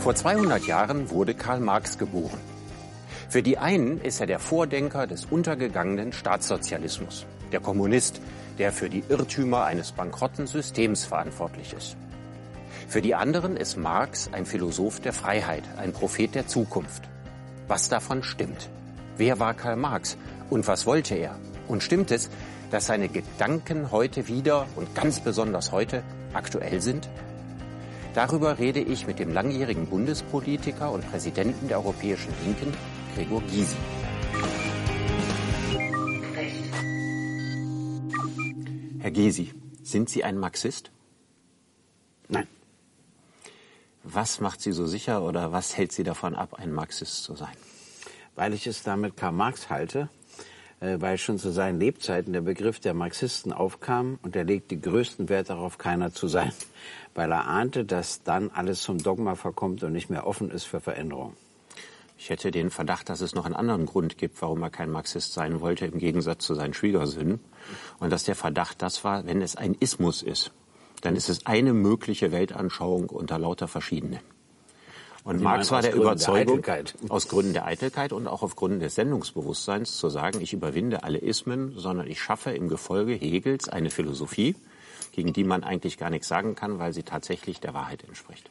Vor 200 Jahren wurde Karl Marx geboren. Für die einen ist er der Vordenker des untergegangenen Staatssozialismus, der Kommunist, der für die Irrtümer eines bankrotten Systems verantwortlich ist. Für die anderen ist Marx ein Philosoph der Freiheit, ein Prophet der Zukunft. Was davon stimmt? Wer war Karl Marx und was wollte er? Und stimmt es, dass seine Gedanken heute wieder und ganz besonders heute aktuell sind? Darüber rede ich mit dem langjährigen Bundespolitiker und Präsidenten der Europäischen Linken, Gregor Gysi. Herr Gysi, sind Sie ein Marxist? Nein. Was macht Sie so sicher oder was hält Sie davon ab, ein Marxist zu sein? Weil ich es damit Karl Marx halte, äh, weil schon zu seinen Lebzeiten der Begriff der Marxisten aufkam und er legte größten Wert darauf, keiner zu sein, weil er ahnte, dass dann alles zum Dogma verkommt und nicht mehr offen ist für Veränderung. Ich hätte den Verdacht, dass es noch einen anderen Grund gibt, warum er kein Marxist sein wollte, im Gegensatz zu seinen Schwiegersöhnen. Und dass der Verdacht das war, wenn es ein Ismus ist, dann ist es eine mögliche Weltanschauung unter lauter verschiedenen. Und Sie Marx war der Gründen der Überzeugung, Eitelkeit? aus Gründen der Eitelkeit und auch aufgrund des Sendungsbewusstseins zu sagen, ich überwinde alle Ismen, sondern ich schaffe im Gefolge Hegels eine Philosophie, gegen die man eigentlich gar nichts sagen kann, weil sie tatsächlich der Wahrheit entspricht.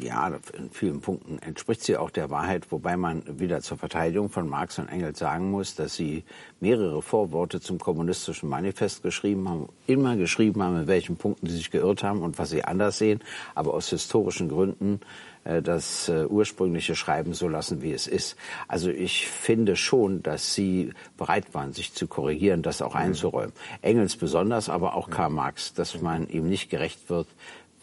Ja, in vielen Punkten entspricht sie auch der Wahrheit, wobei man wieder zur Verteidigung von Marx und Engels sagen muss, dass sie mehrere Vorworte zum kommunistischen Manifest geschrieben haben, immer geschrieben haben, in welchen Punkten sie sich geirrt haben und was sie anders sehen, aber aus historischen Gründen äh, das äh, ursprüngliche Schreiben so lassen, wie es ist. Also ich finde schon, dass sie bereit waren, sich zu korrigieren, das auch einzuräumen. Engels besonders, aber auch Karl Marx, dass man ihm nicht gerecht wird,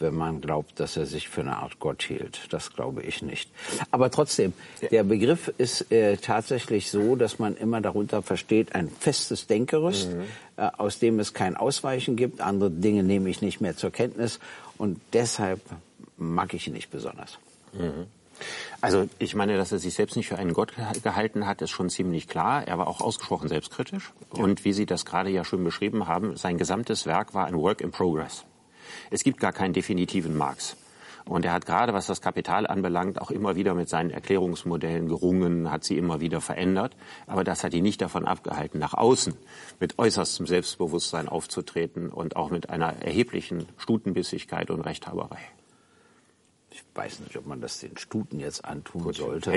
wenn man glaubt, dass er sich für eine Art Gott hielt. Das glaube ich nicht. Aber trotzdem, der Begriff ist äh, tatsächlich so, dass man immer darunter versteht, ein festes Denkerüst, äh, aus dem es kein Ausweichen gibt. Andere Dinge nehme ich nicht mehr zur Kenntnis. Und deshalb mag ich ihn nicht besonders. Also ich meine, dass er sich selbst nicht für einen Gott geha- gehalten hat, ist schon ziemlich klar. Er war auch ausgesprochen selbstkritisch. Und wie Sie das gerade ja schön beschrieben haben, sein gesamtes Werk war ein Work in Progress. Es gibt gar keinen definitiven Marx. Und er hat gerade, was das Kapital anbelangt, auch immer wieder mit seinen Erklärungsmodellen gerungen, hat sie immer wieder verändert. Aber das hat ihn nicht davon abgehalten, nach außen mit äußerstem Selbstbewusstsein aufzutreten und auch mit einer erheblichen Stutenbissigkeit und Rechthaberei. Ich weiß nicht, ob man das den Stuten jetzt antun Gut, sollte.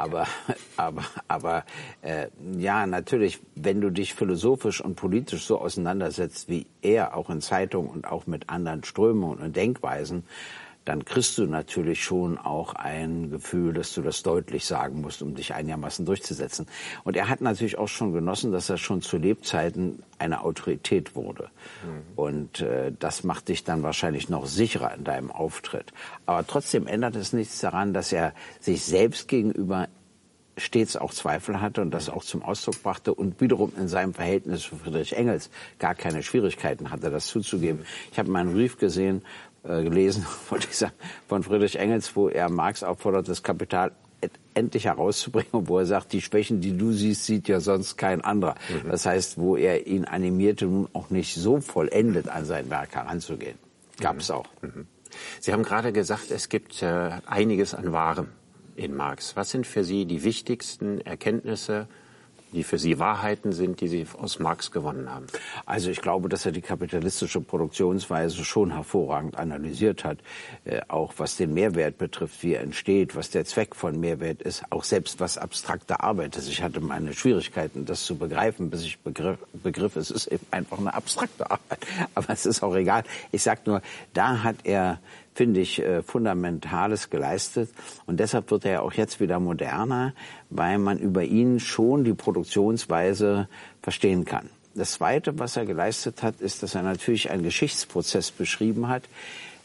Aber, aber, aber äh, ja, natürlich, wenn du dich philosophisch und politisch so auseinandersetzt wie er, auch in Zeitungen und auch mit anderen Strömungen und Denkweisen, dann kriegst du natürlich schon auch ein Gefühl, dass du das deutlich sagen musst, um dich einigermaßen durchzusetzen. Und er hat natürlich auch schon genossen, dass er schon zu Lebzeiten eine Autorität wurde. Und äh, das macht dich dann wahrscheinlich noch sicherer in deinem Auftritt. Aber trotzdem ändert es nichts daran, dass er sich selbst gegenüber stets auch Zweifel hatte und das auch zum Ausdruck brachte und wiederum in seinem Verhältnis zu Friedrich Engels gar keine Schwierigkeiten hatte, das zuzugeben. Ich habe meinen Brief gesehen, äh, gelesen von, dieser, von Friedrich Engels, wo er Marx auffordert, das Kapital endlich herauszubringen, und wo er sagt, die Schwächen, die du siehst, sieht ja sonst kein anderer. Das heißt, wo er ihn animierte, nun auch nicht so vollendet an sein Werk heranzugehen. Gab es auch. Sie haben gerade gesagt, es gibt äh, einiges an Wahrem in Marx. Was sind für Sie die wichtigsten Erkenntnisse, die für Sie Wahrheiten sind, die Sie aus Marx gewonnen haben? Also ich glaube, dass er die kapitalistische Produktionsweise schon hervorragend analysiert hat, äh, auch was den Mehrwert betrifft, wie er entsteht, was der Zweck von Mehrwert ist, auch selbst was abstrakte Arbeit ist. Ich hatte meine Schwierigkeiten, das zu begreifen, bis ich begriff, begriff es ist eben einfach eine abstrakte Arbeit. Aber es ist auch egal. Ich sage nur, da hat er finde ich, äh, Fundamentales geleistet. Und deshalb wird er auch jetzt wieder moderner, weil man über ihn schon die Produktionsweise verstehen kann. Das Zweite, was er geleistet hat, ist, dass er natürlich einen Geschichtsprozess beschrieben hat,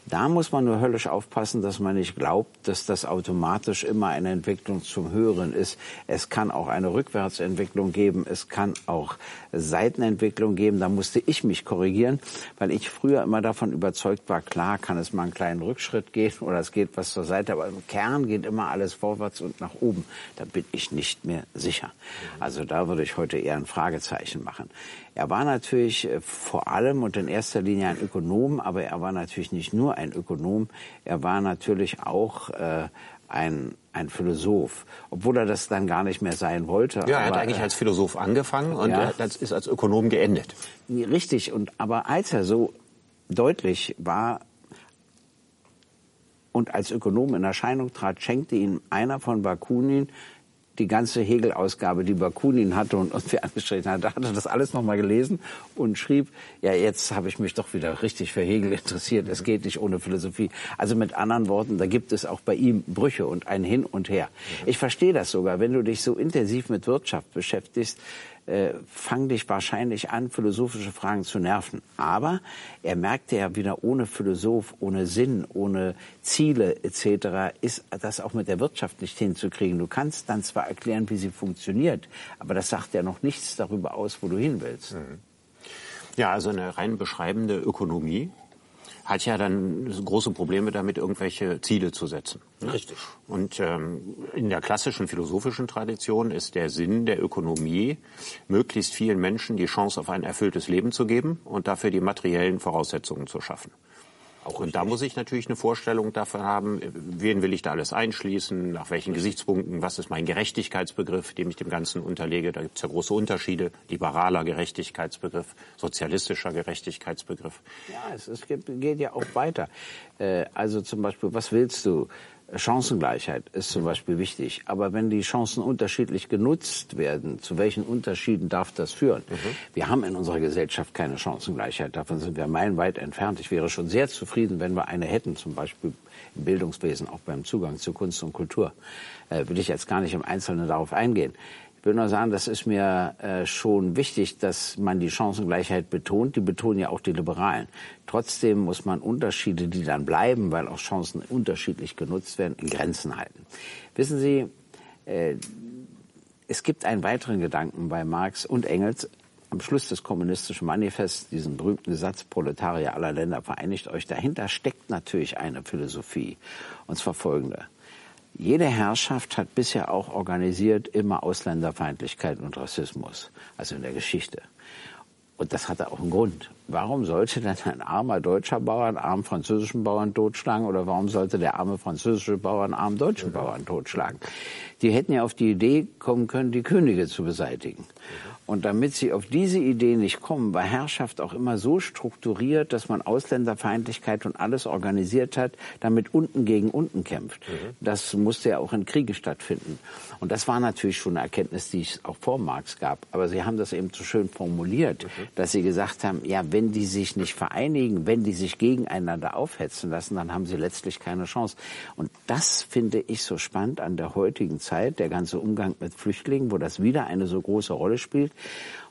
Da muss man nur höllisch aufpassen, dass man nicht glaubt, dass das automatisch immer eine Entwicklung zum Höheren ist. Es kann auch eine Rückwärtsentwicklung geben, es kann auch Seitenentwicklung geben. Da musste ich mich korrigieren, weil ich früher immer davon überzeugt war, klar kann es mal einen kleinen Rückschritt gehen oder es geht was zur Seite, aber im Kern geht immer alles vorwärts und nach oben. Da bin ich nicht mehr sicher. Also da würde ich heute eher ein Fragezeichen machen. Er war natürlich äh, vor allem und in erster Linie ein Ökonom, aber er war natürlich nicht nur ein Ökonom, er war natürlich auch äh, ein, ein Philosoph, obwohl er das dann gar nicht mehr sein wollte. Ja, er hat eigentlich als Philosoph angefangen und ja, er ist als Ökonom geendet. Richtig, und aber als er so deutlich war und als Ökonom in Erscheinung trat, schenkte ihm einer von Bakunin die ganze Hegel-Ausgabe, die Bakunin hatte und irgendwie angestrichen hat, da hat er das alles nochmal gelesen und schrieb, ja, jetzt habe ich mich doch wieder richtig für Hegel interessiert. Es geht nicht ohne Philosophie. Also mit anderen Worten, da gibt es auch bei ihm Brüche und ein Hin und Her. Ich verstehe das sogar, wenn du dich so intensiv mit Wirtschaft beschäftigst, äh, fang dich wahrscheinlich an, philosophische Fragen zu nerven. Aber er merkte ja wieder, ohne Philosoph, ohne Sinn, ohne Ziele etc. ist das auch mit der Wirtschaft nicht hinzukriegen. Du kannst dann zwar erklären, wie sie funktioniert, aber das sagt ja noch nichts darüber aus, wo du hin willst. Mhm. Ja, also eine rein beschreibende Ökonomie hat ja dann große Probleme damit, irgendwelche Ziele zu setzen. Richtig. Und ähm, in der klassischen philosophischen Tradition ist der Sinn der Ökonomie, möglichst vielen Menschen die Chance auf ein erfülltes Leben zu geben und dafür die materiellen Voraussetzungen zu schaffen. Auch und da muss ich natürlich eine Vorstellung davon haben, wen will ich da alles einschließen, nach welchen Gesichtspunkten, was ist mein Gerechtigkeitsbegriff, dem ich dem Ganzen unterlege. Da gibt es ja große Unterschiede. Liberaler Gerechtigkeitsbegriff, sozialistischer Gerechtigkeitsbegriff. Ja, es, es geht ja auch weiter. Äh, also zum Beispiel, was willst du? Chancengleichheit ist zum Beispiel wichtig. Aber wenn die Chancen unterschiedlich genutzt werden, zu welchen Unterschieden darf das führen? Mhm. Wir haben in unserer Gesellschaft keine Chancengleichheit. Davon sind wir meilenweit entfernt. Ich wäre schon sehr zufrieden, wenn wir eine hätten, zum Beispiel im Bildungswesen, auch beim Zugang zu Kunst und Kultur. Äh, will ich jetzt gar nicht im Einzelnen darauf eingehen. Ich will nur sagen, das ist mir äh, schon wichtig, dass man die Chancengleichheit betont. Die betonen ja auch die Liberalen. Trotzdem muss man Unterschiede, die dann bleiben, weil auch Chancen unterschiedlich genutzt werden, in Grenzen halten. Wissen Sie, äh, es gibt einen weiteren Gedanken bei Marx und Engels. Am Schluss des kommunistischen Manifests, diesen berühmten Satz, Proletarier aller Länder vereinigt euch, dahinter steckt natürlich eine Philosophie. Und zwar folgende. Jede Herrschaft hat bisher auch organisiert immer Ausländerfeindlichkeit und Rassismus, also in der Geschichte. Und das hatte auch einen Grund. Warum sollte denn ein armer deutscher Bauer einen armen französischen Bauern totschlagen oder warum sollte der arme französische Bauer einen armen deutschen Bauern totschlagen? Die hätten ja auf die Idee kommen können, die Könige zu beseitigen. Und damit sie auf diese Idee nicht kommen, war Herrschaft auch immer so strukturiert, dass man Ausländerfeindlichkeit und alles organisiert hat, damit unten gegen unten kämpft. Mhm. Das musste ja auch in Kriegen stattfinden. Und das war natürlich schon eine Erkenntnis, die es auch vor Marx gab. Aber sie haben das eben so schön formuliert, mhm. dass sie gesagt haben, ja, wenn die sich nicht vereinigen, wenn die sich gegeneinander aufhetzen lassen, dann haben sie letztlich keine Chance. Und das finde ich so spannend an der heutigen Zeit, der ganze Umgang mit Flüchtlingen, wo das wieder eine so große Rolle spielt.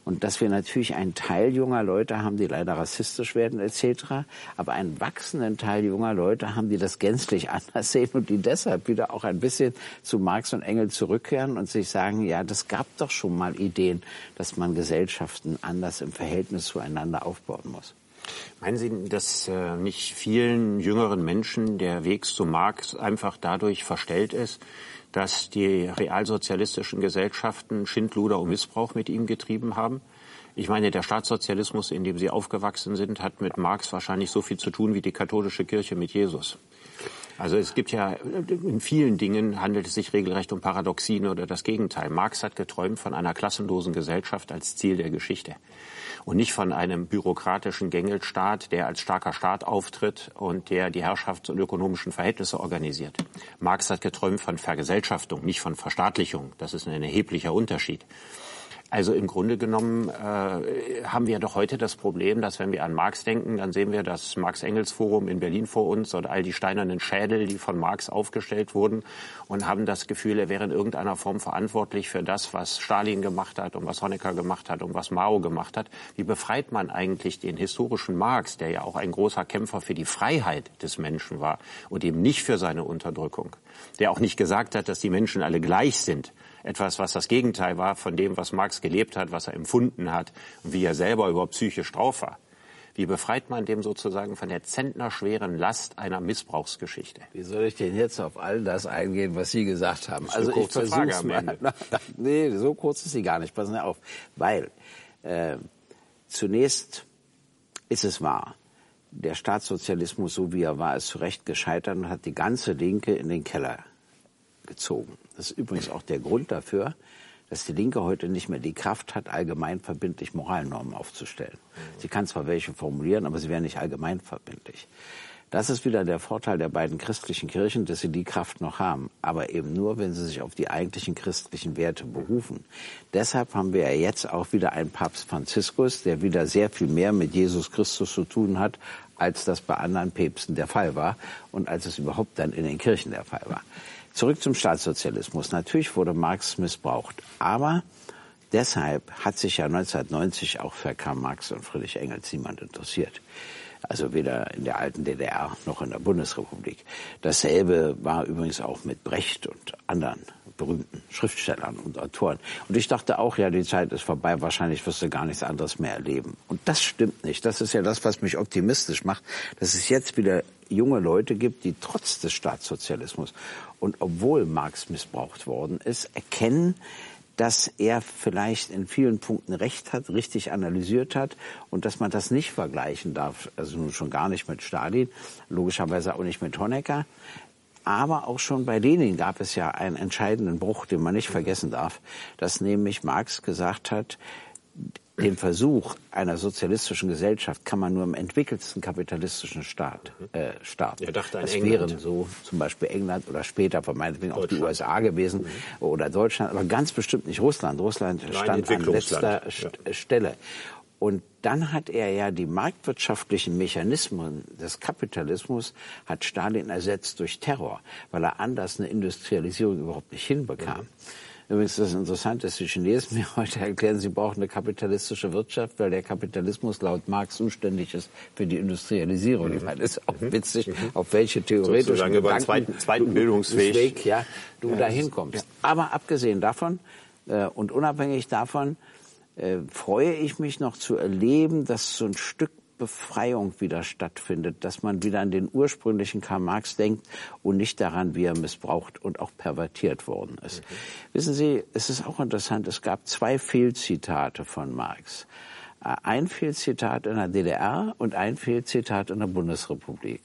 Und dass wir natürlich einen Teil junger Leute haben, die leider rassistisch werden etc., aber einen wachsenden Teil junger Leute haben, die das gänzlich anders sehen und die deshalb wieder auch ein bisschen zu Marx und Engels zurückkehren und sich sagen, ja, das gab doch schon mal Ideen, dass man Gesellschaften anders im Verhältnis zueinander aufbauen muss. Meinen Sie, dass äh, nicht vielen jüngeren Menschen der Weg zu Marx einfach dadurch verstellt ist, dass die realsozialistischen Gesellschaften Schindluder und Missbrauch mit ihm getrieben haben. Ich meine, der Staatssozialismus, in dem Sie aufgewachsen sind, hat mit Marx wahrscheinlich so viel zu tun wie die katholische Kirche mit Jesus. Also es gibt ja, in vielen Dingen handelt es sich regelrecht um Paradoxien oder das Gegenteil. Marx hat geträumt von einer klassenlosen Gesellschaft als Ziel der Geschichte und nicht von einem bürokratischen Gängelstaat, der als starker Staat auftritt und der die Herrschafts- und ökonomischen Verhältnisse organisiert. Marx hat geträumt von Vergesellschaftung, nicht von Verstaatlichung. Das ist ein erheblicher Unterschied. Also im Grunde genommen äh, haben wir doch heute das Problem, dass wenn wir an Marx denken, dann sehen wir das Marx-Engels-Forum in Berlin vor uns und all die steinernen Schädel, die von Marx aufgestellt wurden und haben das Gefühl, er wäre in irgendeiner Form verantwortlich für das, was Stalin gemacht hat und was Honecker gemacht hat und was Mao gemacht hat. Wie befreit man eigentlich den historischen Marx, der ja auch ein großer Kämpfer für die Freiheit des Menschen war und eben nicht für seine Unterdrückung, der auch nicht gesagt hat, dass die Menschen alle gleich sind, etwas, was das Gegenteil war von dem, was Marx gelebt hat, was er empfunden hat und wie er selber überhaupt psychisch drauf war. Wie befreit man dem sozusagen von der zentnerschweren Last einer Missbrauchsgeschichte? Wie soll ich denn jetzt auf all das eingehen, was Sie gesagt haben? Also ich versuche mal. Nee, so kurz ist sie gar nicht. Passen Sie auf. Weil äh, zunächst ist es wahr, der Staatssozialismus, so wie er war, ist zu Recht gescheitert und hat die ganze Linke in den Keller gezogen. Das ist übrigens auch der Grund dafür, dass die Linke heute nicht mehr die Kraft hat, allgemein verbindlich Moralnormen aufzustellen. Sie kann zwar welche formulieren, aber sie wären nicht allgemein verbindlich. Das ist wieder der Vorteil der beiden christlichen Kirchen, dass sie die Kraft noch haben, aber eben nur, wenn sie sich auf die eigentlichen christlichen Werte berufen. Deshalb haben wir ja jetzt auch wieder einen Papst Franziskus, der wieder sehr viel mehr mit Jesus Christus zu tun hat, als das bei anderen Päpsten der Fall war und als es überhaupt dann in den Kirchen der Fall war. Zurück zum Staatssozialismus. Natürlich wurde Marx missbraucht, aber deshalb hat sich ja 1990 auch für Karl Marx und Friedrich Engels niemand interessiert. Also weder in der alten DDR noch in der Bundesrepublik. Dasselbe war übrigens auch mit Brecht und anderen berühmten Schriftstellern und Autoren. Und ich dachte auch, ja, die Zeit ist vorbei, wahrscheinlich wirst du gar nichts anderes mehr erleben. Und das stimmt nicht. Das ist ja das, was mich optimistisch macht, dass es jetzt wieder junge Leute gibt, die trotz des Staatssozialismus und obwohl Marx missbraucht worden ist, erkennen, dass er vielleicht in vielen Punkten recht hat, richtig analysiert hat und dass man das nicht vergleichen darf, also nun schon gar nicht mit Stalin, logischerweise auch nicht mit Honecker. Aber auch schon bei Lenin gab es ja einen entscheidenden Bruch, den man nicht vergessen darf, dass nämlich Marx gesagt hat, den Versuch einer sozialistischen Gesellschaft kann man nur im entwickelsten kapitalistischen Staat äh, starten. Er dachte an das England. wären so zum Beispiel England oder später von meinetwegen auch die USA gewesen mhm. oder Deutschland, aber ganz bestimmt nicht Russland. Russland stand an letzter ja. Stelle. Und dann hat er ja die marktwirtschaftlichen Mechanismen des Kapitalismus hat Stalin ersetzt durch Terror, weil er anders eine Industrialisierung überhaupt nicht hinbekam. Mhm. Übrigens ist das interessant, dass die Chinesen mir heute erklären, sie brauchen eine kapitalistische Wirtschaft, weil der Kapitalismus laut Marx zuständig ist für die Industrialisierung. Ich meine, das ist auch mhm. witzig, auf welche theoretischen Sozusagen über zweiten, zweiten Bildungsweg Weg, ja, du ja, dahin kommst. Ja. Aber abgesehen davon äh, und unabhängig davon äh, freue ich mich noch zu erleben, dass so ein Stück Befreiung wieder stattfindet, dass man wieder an den ursprünglichen Karl Marx denkt und nicht daran, wie er missbraucht und auch pervertiert worden ist. Mhm. Wissen Sie, es ist auch interessant, es gab zwei Fehlzitate von Marx. Äh, ein Fehlzitat in der DDR und ein Fehlzitat in der Bundesrepublik.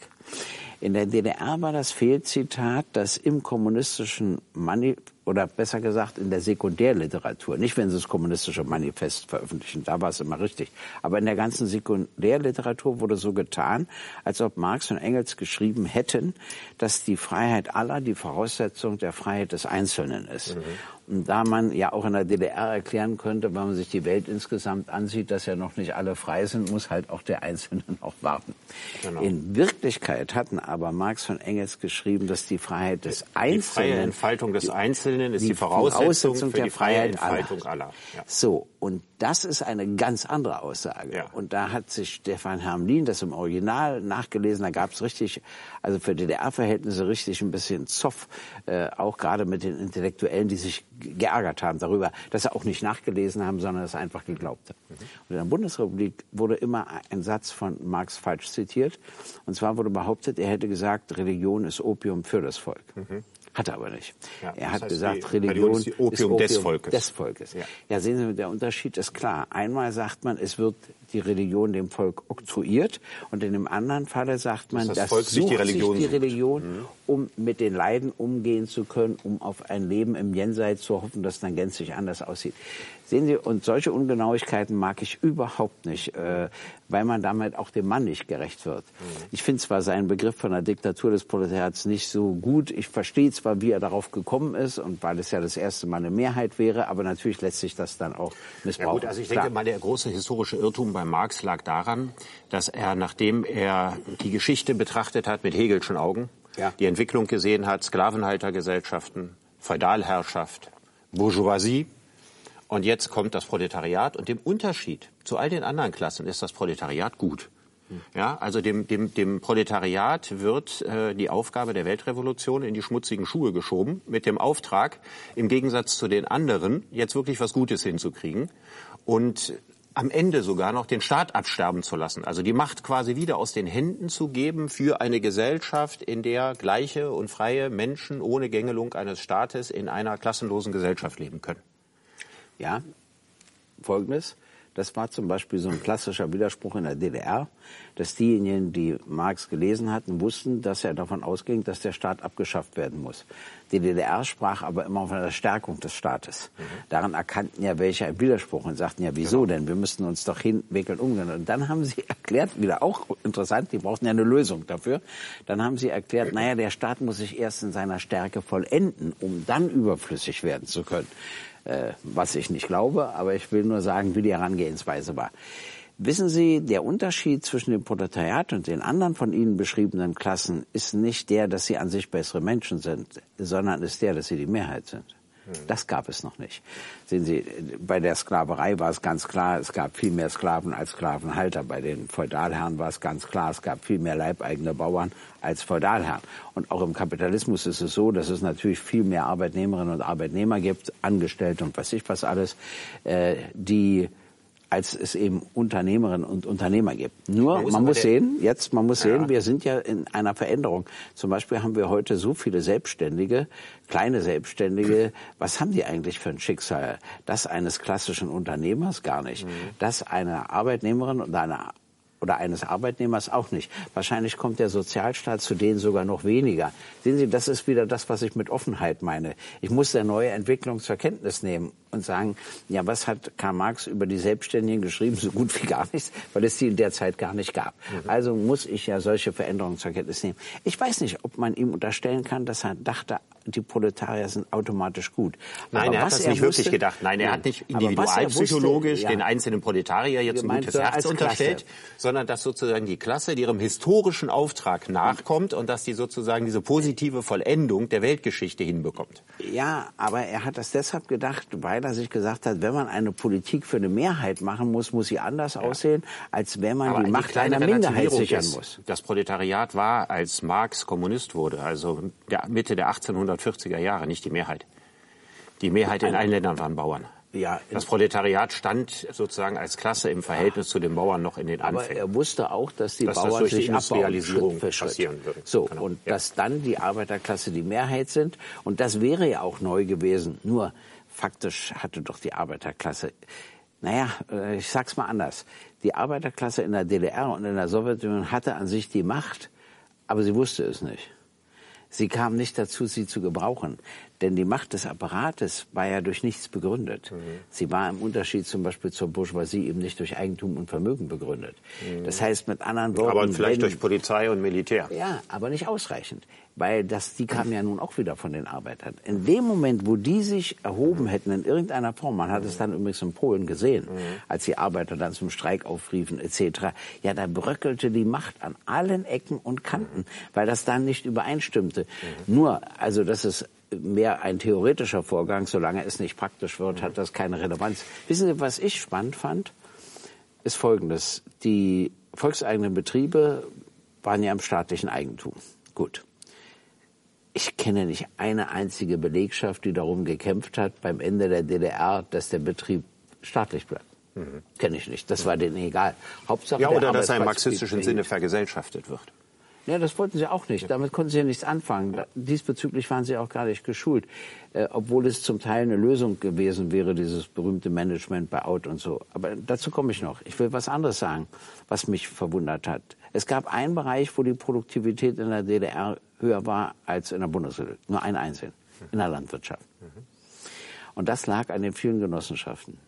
In der DDR war das Fehlzitat, dass im kommunistischen Manifest oder besser gesagt in der Sekundärliteratur, nicht wenn sie das kommunistische Manifest veröffentlichen, da war es immer richtig, aber in der ganzen Sekundärliteratur wurde so getan, als ob Marx und Engels geschrieben hätten, dass die Freiheit aller die Voraussetzung der Freiheit des Einzelnen ist. Mhm. Und da man ja auch in der DDR erklären könnte, wenn man sich die Welt insgesamt ansieht, dass ja noch nicht alle frei sind, muss halt auch der Einzelne noch warten. Genau. In Wirklichkeit hatten aber Marx und Engels geschrieben, dass die Freiheit des Einzelnen... Die freie Entfaltung des Einzelnen ist die, die Voraussetzung, Voraussetzung für die freie Entfaltung aller. aller. Ja. So, und das ist eine ganz andere Aussage. Ja. Und da hat sich Stefan Hermlin das im Original nachgelesen. Da gab es richtig, also für DDR-Verhältnisse richtig ein bisschen Zoff, äh, auch gerade mit den Intellektuellen, die sich geärgert haben darüber, dass sie auch nicht nachgelesen haben, sondern es einfach geglaubt haben. Mhm. Und in der Bundesrepublik wurde immer ein Satz von Marx falsch zitiert. Und zwar wurde behauptet, er hätte gesagt, Religion ist Opium für das Volk. Mhm. Hat er aber nicht. Ja, er hat gesagt, die, Religion ist, Opium, ist Opium des Volkes. Des Volkes. Ja. ja, sehen Sie, der Unterschied ist klar. Einmal sagt man, es wird die Religion dem Volk oktroyiert und in dem anderen Falle sagt man, das, das Volk sucht die Religion, sich die Religion mhm. um mit den Leiden umgehen zu können, um auf ein Leben im Jenseits zu hoffen, das dann gänzlich anders aussieht. Sehen Sie, und solche Ungenauigkeiten mag ich überhaupt nicht. Äh, weil man damit auch dem Mann nicht gerecht wird. Mhm. Ich finde zwar seinen Begriff von der Diktatur des Proletariats nicht so gut. Ich verstehe zwar, wie er darauf gekommen ist und weil es ja das erste Mal eine Mehrheit wäre, aber natürlich lässt sich das dann auch missbrauchen. Ja gut, also ich denke mal, der große historische Irrtum bei Marx lag daran, dass er, nachdem er die Geschichte betrachtet hat mit Hegelschen Augen, ja. die Entwicklung gesehen hat, Sklavenhaltergesellschaften, Feudalherrschaft, Bourgeoisie, und jetzt kommt das Proletariat und dem Unterschied zu all den anderen Klassen ist das Proletariat gut. Ja, also dem, dem, dem Proletariat wird äh, die Aufgabe der Weltrevolution in die schmutzigen Schuhe geschoben, mit dem Auftrag, im Gegensatz zu den anderen, jetzt wirklich was Gutes hinzukriegen und am Ende sogar noch den Staat absterben zu lassen. Also die Macht quasi wieder aus den Händen zu geben für eine Gesellschaft, in der gleiche und freie Menschen ohne Gängelung eines Staates in einer klassenlosen Gesellschaft leben können. Ja, folgendes. Das war zum Beispiel so ein klassischer Widerspruch in der DDR, dass diejenigen, die Marx gelesen hatten, wussten, dass er davon ausging, dass der Staat abgeschafft werden muss. Die DDR sprach aber immer von der Stärkung des Staates. Mhm. Daran erkannten ja welche einen Widerspruch und sagten ja, wieso genau. denn? Wir müssten uns doch hinwickeln umgehen. Und dann haben sie erklärt, wieder auch interessant, die brauchten ja eine Lösung dafür. Dann haben sie erklärt, naja, der Staat muss sich erst in seiner Stärke vollenden, um dann überflüssig werden zu können was ich nicht glaube, aber ich will nur sagen, wie die Herangehensweise war. Wissen Sie, der Unterschied zwischen dem Proletariat und den anderen von Ihnen beschriebenen Klassen ist nicht der, dass sie an sich bessere Menschen sind, sondern ist der, dass sie die Mehrheit sind. Das gab es noch nicht. Sehen Sie, bei der Sklaverei war es ganz klar, es gab viel mehr Sklaven als Sklavenhalter. Bei den Feudalherren war es ganz klar, es gab viel mehr leibeigene Bauern als Feudalherren. Und auch im Kapitalismus ist es so, dass es natürlich viel mehr Arbeitnehmerinnen und Arbeitnehmer gibt, Angestellte und was ich was alles, äh, die als es eben Unternehmerinnen und Unternehmer gibt. Nur, man, man muss sehen, jetzt, man muss ja. sehen, wir sind ja in einer Veränderung. Zum Beispiel haben wir heute so viele Selbstständige, kleine Selbstständige. Was haben die eigentlich für ein Schicksal? Das eines klassischen Unternehmers gar nicht. Mhm. Das einer Arbeitnehmerin und einer oder eines Arbeitnehmers auch nicht. Wahrscheinlich kommt der Sozialstaat zu denen sogar noch weniger. Sehen Sie, das ist wieder das, was ich mit Offenheit meine. Ich muss der neue Entwicklung zur Kenntnis nehmen und sagen, ja, was hat Karl Marx über die Selbstständigen geschrieben? So gut wie gar nichts, weil es die in der Zeit gar nicht gab. Mhm. Also muss ich ja solche Veränderungen zur Kenntnis nehmen. Ich weiß nicht, ob man ihm unterstellen kann, dass er dachte, die Proletarier sind automatisch gut. Nein, Aber er hat das nicht wusste, wirklich gedacht. Nein, er hat nicht individualpsychologisch wusste, ja, den einzelnen Proletarier jetzt ein gutes Herz unterstellt, sondern dass sozusagen die Klasse ihrem historischen Auftrag nachkommt und dass die sozusagen diese positive Vollendung der Weltgeschichte hinbekommt. Ja, aber er hat das deshalb gedacht, weil er sich gesagt hat, wenn man eine Politik für eine Mehrheit machen muss, muss sie anders ja. aussehen, als wenn man aber die Macht einer Minderheit sichern ist, muss. Das Proletariat war, als Marx Kommunist wurde, also der Mitte der 1800 1940er Jahre, nicht die Mehrheit. Die Mehrheit in allen Ländern waren Bauern. Ja, das Proletariat stand sozusagen als Klasse im Verhältnis zu den Bauern noch in den Anfängen. Aber er wusste auch, dass die dass Bauern das durch sich die Industrialisierung Schritt Schritt. passieren würden. So genau. und ja. dass dann die Arbeiterklasse die Mehrheit sind und das wäre ja auch neu gewesen. Nur faktisch hatte doch die Arbeiterklasse, naja, äh, ich sag's mal anders: Die Arbeiterklasse in der DDR und in der Sowjetunion hatte an sich die Macht, aber sie wusste es nicht. Sie kam nicht dazu, sie zu gebrauchen. Denn die Macht des Apparates war ja durch nichts begründet. Mhm. Sie war im Unterschied zum Beispiel zur Bourgeoisie eben nicht durch Eigentum und Vermögen begründet. Mhm. Das heißt mit anderen Worten. Aber vielleicht wenn, durch Polizei und Militär. Ja, aber nicht ausreichend weil das, die kamen ja nun auch wieder von den Arbeitern. In dem Moment, wo die sich erhoben hätten in irgendeiner Form, man hat es dann übrigens in Polen gesehen, mhm. als die Arbeiter dann zum Streik aufriefen etc., ja, da bröckelte die Macht an allen Ecken und Kanten, weil das dann nicht übereinstimmte. Mhm. Nur, also das ist mehr ein theoretischer Vorgang, solange es nicht praktisch wird, hat das keine Relevanz. Wissen Sie, was ich spannend fand, ist Folgendes. Die volkseigenen Betriebe waren ja im staatlichen Eigentum. Gut ich kenne nicht eine einzige Belegschaft, die darum gekämpft hat, beim Ende der DDR, dass der Betrieb staatlich bleibt. Mhm. Kenne ich nicht. Das war denen egal. Hauptsache ja, oder dass er im marxistischen Sinne vergesellschaftet wird. Ja, das wollten sie auch nicht. Damit konnten sie ja nichts anfangen. Diesbezüglich waren sie auch gar nicht geschult. Äh, obwohl es zum Teil eine Lösung gewesen wäre, dieses berühmte Management bei Out und so. Aber dazu komme ich noch. Ich will was anderes sagen, was mich verwundert hat. Es gab einen Bereich, wo die Produktivität in der DDR höher war als in der Bundesrepublik. Nur ein einzelnen. In der Landwirtschaft. Und das lag an den vielen Genossenschaften.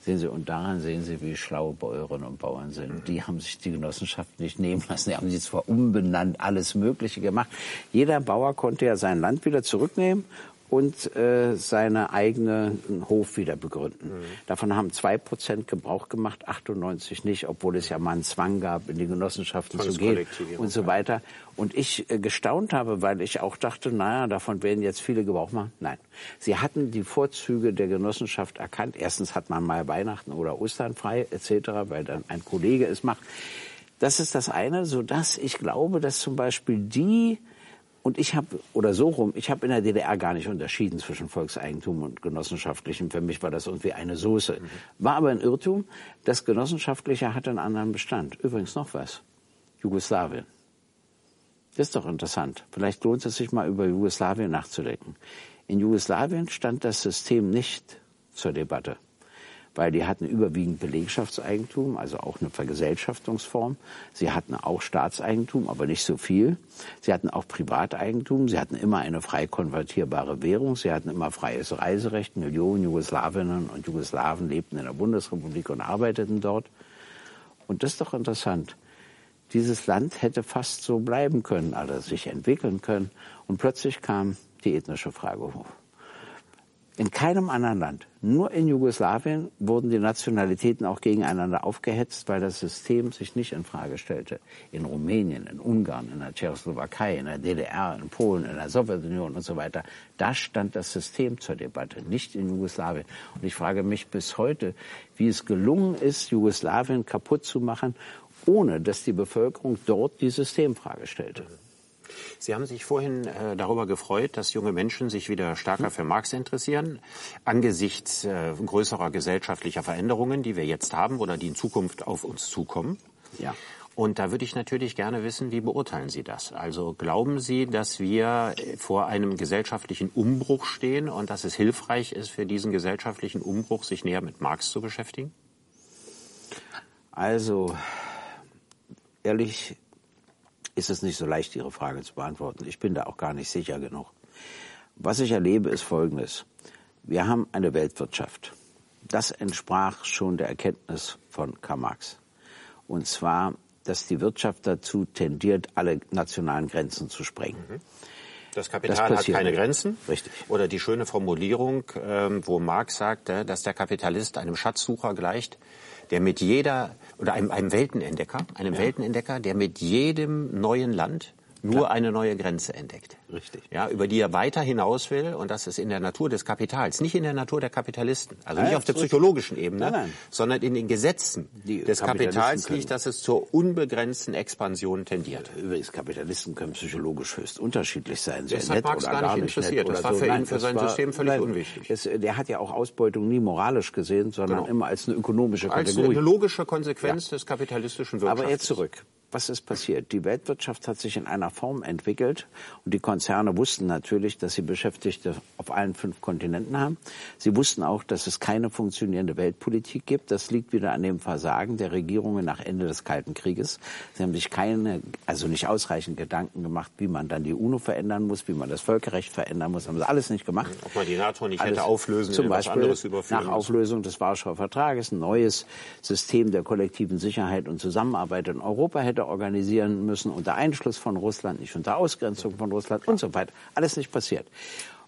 Sehen Sie, und daran sehen Sie, wie schlau Bäuerinnen und Bauern sind. Mhm. Die haben sich die Genossenschaften nicht nehmen lassen. Die haben sie zwar umbenannt, alles Mögliche gemacht. Jeder Bauer konnte ja sein Land wieder zurücknehmen und äh, seine eigene Hof wieder begründen. Mhm. Davon haben zwei Prozent Gebrauch gemacht, 98 nicht, obwohl es ja mal einen Zwang gab, in die Genossenschaften zu gehen und so weiter. Und ich äh, gestaunt habe, weil ich auch dachte, naja, davon werden jetzt viele Gebrauch machen. Nein, sie hatten die Vorzüge der Genossenschaft erkannt. Erstens hat man mal Weihnachten oder Ostern frei etc., weil dann ein Kollege es macht. Das ist das eine, so dass ich glaube, dass zum Beispiel die und ich habe, oder so rum, ich habe in der DDR gar nicht unterschieden zwischen Volkseigentum und Genossenschaftlichem. Für mich war das irgendwie eine Soße. Mhm. War aber ein Irrtum. Das Genossenschaftliche hatte einen anderen Bestand. Übrigens noch was. Jugoslawien. Das ist doch interessant. Vielleicht lohnt es sich mal über Jugoslawien nachzudenken. In Jugoslawien stand das System nicht zur Debatte weil die hatten überwiegend Belegschaftseigentum, also auch eine Vergesellschaftungsform. Sie hatten auch Staatseigentum, aber nicht so viel. Sie hatten auch Privateigentum. Sie hatten immer eine frei konvertierbare Währung. Sie hatten immer freies Reiserecht. Millionen Jugoslawinnen und Jugoslawen lebten in der Bundesrepublik und arbeiteten dort. Und das ist doch interessant. Dieses Land hätte fast so bleiben können, also sich entwickeln können. Und plötzlich kam die ethnische Frage hoch. In keinem anderen Land, nur in Jugoslawien, wurden die Nationalitäten auch gegeneinander aufgehetzt, weil das System sich nicht in Frage stellte. In Rumänien, in Ungarn, in der Tschechoslowakei, in der DDR, in Polen, in der Sowjetunion und so weiter. Da stand das System zur Debatte, nicht in Jugoslawien. Und ich frage mich bis heute, wie es gelungen ist, Jugoslawien kaputt zu machen, ohne dass die Bevölkerung dort die Systemfrage stellte. Sie haben sich vorhin äh, darüber gefreut, dass junge Menschen sich wieder stärker für Marx interessieren, angesichts äh, größerer gesellschaftlicher Veränderungen, die wir jetzt haben oder die in Zukunft auf uns zukommen. Ja. Und da würde ich natürlich gerne wissen, wie beurteilen Sie das? Also glauben Sie, dass wir vor einem gesellschaftlichen Umbruch stehen und dass es hilfreich ist, für diesen gesellschaftlichen Umbruch sich näher mit Marx zu beschäftigen? Also, ehrlich ist es nicht so leicht, Ihre Frage zu beantworten. Ich bin da auch gar nicht sicher genug. Was ich erlebe, ist Folgendes. Wir haben eine Weltwirtschaft. Das entsprach schon der Erkenntnis von Karl Marx. Und zwar, dass die Wirtschaft dazu tendiert, alle nationalen Grenzen zu sprengen. Mhm. Das Kapital das hat keine Grenzen. Richtig. Oder die schöne Formulierung, ähm, wo Marx sagte, dass der Kapitalist einem Schatzsucher gleicht, der mit jeder, oder einem, einem Weltenentdecker, einem ja. Weltenentdecker, der mit jedem neuen Land nur eine neue Grenze entdeckt. Richtig. Ja, über die er weiter hinaus will. Und das ist in der Natur des Kapitals, nicht in der Natur der Kapitalisten. Also nein, nicht auf der psychologischen. Ebene, nein, nein. sondern in den Gesetzen die des Kapitals liegt, dass es zur unbegrenzten Expansion tendiert. Übrigens, Kapitalisten können psychologisch höchst unterschiedlich sein. Sehr das hat Marx gar, gar nicht interessiert. Das war für ihn, für sein war, System völlig unwichtig. Es, der hat ja auch Ausbeutung nie moralisch gesehen, sondern genau. immer als eine ökonomische Kategorie. Als eine logische Konsequenz ja. des kapitalistischen Wirtschafts. Aber jetzt zurück was ist passiert? Die Weltwirtschaft hat sich in einer Form entwickelt und die Konzerne wussten natürlich, dass sie Beschäftigte auf allen fünf Kontinenten haben. Sie wussten auch, dass es keine funktionierende Weltpolitik gibt. Das liegt wieder an dem Versagen der Regierungen nach Ende des Kalten Krieges. Sie haben sich keine, also nicht ausreichend Gedanken gemacht, wie man dann die UNO verändern muss, wie man das Völkerrecht verändern muss. Haben sie alles nicht gemacht. Ob man die NATO nicht alles hätte auflösen, zum Beispiel anderes überführen nach Auflösung des Warschauer Vertrages ein neues System der kollektiven Sicherheit und Zusammenarbeit in Europa hätte Konflikte organisieren müssen unter Einschluss von Russland, nicht unter Ausgrenzung von Russland und so weiter. Alles nicht passiert.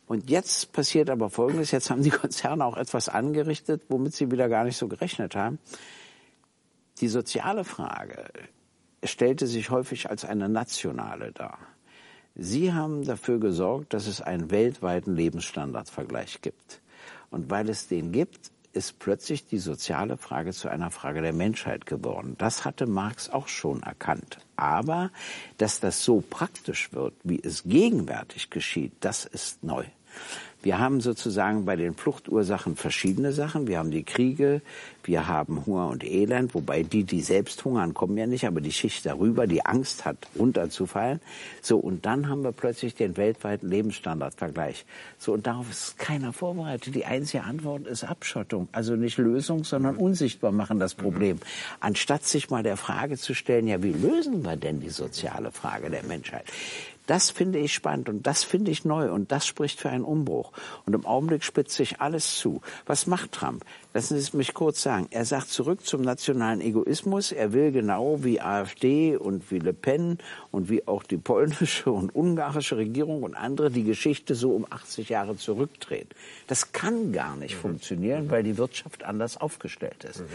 Und jetzt passiert aber Folgendes. Jetzt haben die Konzerne auch etwas angerichtet, womit sie wieder gar nicht so gerechnet haben. Die soziale Frage stellte sich häufig als eine nationale dar. Sie haben dafür gesorgt, dass es einen weltweiten Lebensstandardvergleich gibt. Und weil es den gibt, ist plötzlich die soziale Frage zu einer Frage der Menschheit geworden. Das hatte Marx auch schon erkannt. Aber dass das so praktisch wird, wie es gegenwärtig geschieht, das ist neu. Wir haben sozusagen bei den Fluchtursachen verschiedene Sachen. Wir haben die Kriege, wir haben Hunger und Elend, wobei die, die selbst hungern, kommen ja nicht, aber die Schicht darüber, die Angst hat, runterzufallen. So, und dann haben wir plötzlich den weltweiten Lebensstandardvergleich. So, und darauf ist keiner vorbereitet. Die einzige Antwort ist Abschottung. Also nicht Lösung, sondern unsichtbar machen das Problem. Anstatt sich mal der Frage zu stellen, ja, wie lösen wir denn die soziale Frage der Menschheit? Das finde ich spannend und das finde ich neu und das spricht für einen Umbruch. Und im Augenblick spitzt sich alles zu. Was macht Trump? Lassen Sie es mich kurz sagen. Er sagt zurück zum nationalen Egoismus. Er will genau wie AfD und wie Le Pen und wie auch die polnische und ungarische Regierung und andere die Geschichte so um 80 Jahre zurückdrehen. Das kann gar nicht mhm. funktionieren, weil die Wirtschaft anders aufgestellt ist. Mhm.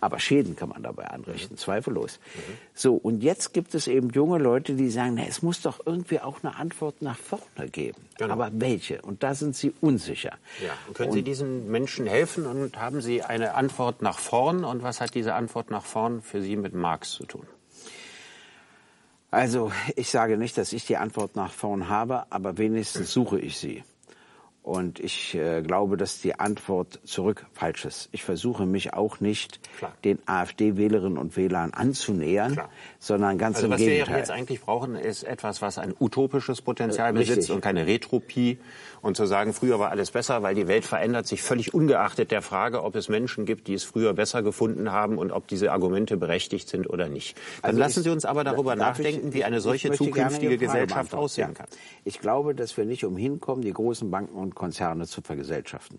Aber Schäden kann man dabei anrichten, mhm. zweifellos. Mhm. So, und jetzt gibt es eben junge Leute, die sagen, na, es muss doch irgendwie auch eine Antwort nach vorne geben. Genau. Aber welche? Und da sind sie unsicher. Ja. Und können und, Sie diesen Menschen helfen und haben Sie eine Antwort nach vorn? Und was hat diese Antwort nach vorn für Sie mit Marx zu tun? Also ich sage nicht, dass ich die Antwort nach vorn habe, aber wenigstens suche ich sie. Und ich äh, glaube, dass die Antwort zurück falsch ist. Ich versuche mich auch nicht Klar. den AfD-Wählerinnen und Wählern anzunähern, Klar. sondern ganz also im Gegenteil. Was wir jetzt eigentlich brauchen, ist etwas, was ein utopisches Potenzial äh, besitzt und keine Retropie. Und zu sagen, früher war alles besser, weil die Welt verändert sich völlig ungeachtet der Frage, ob es Menschen gibt, die es früher besser gefunden haben und ob diese Argumente berechtigt sind oder nicht. Dann also lassen ich, Sie uns aber darüber nachdenken, ich, wie eine solche zukünftige Gesellschaft aussehen kann. Ich glaube, dass wir nicht umhin kommen, die großen Banken und Konzerne zu vergesellschaften.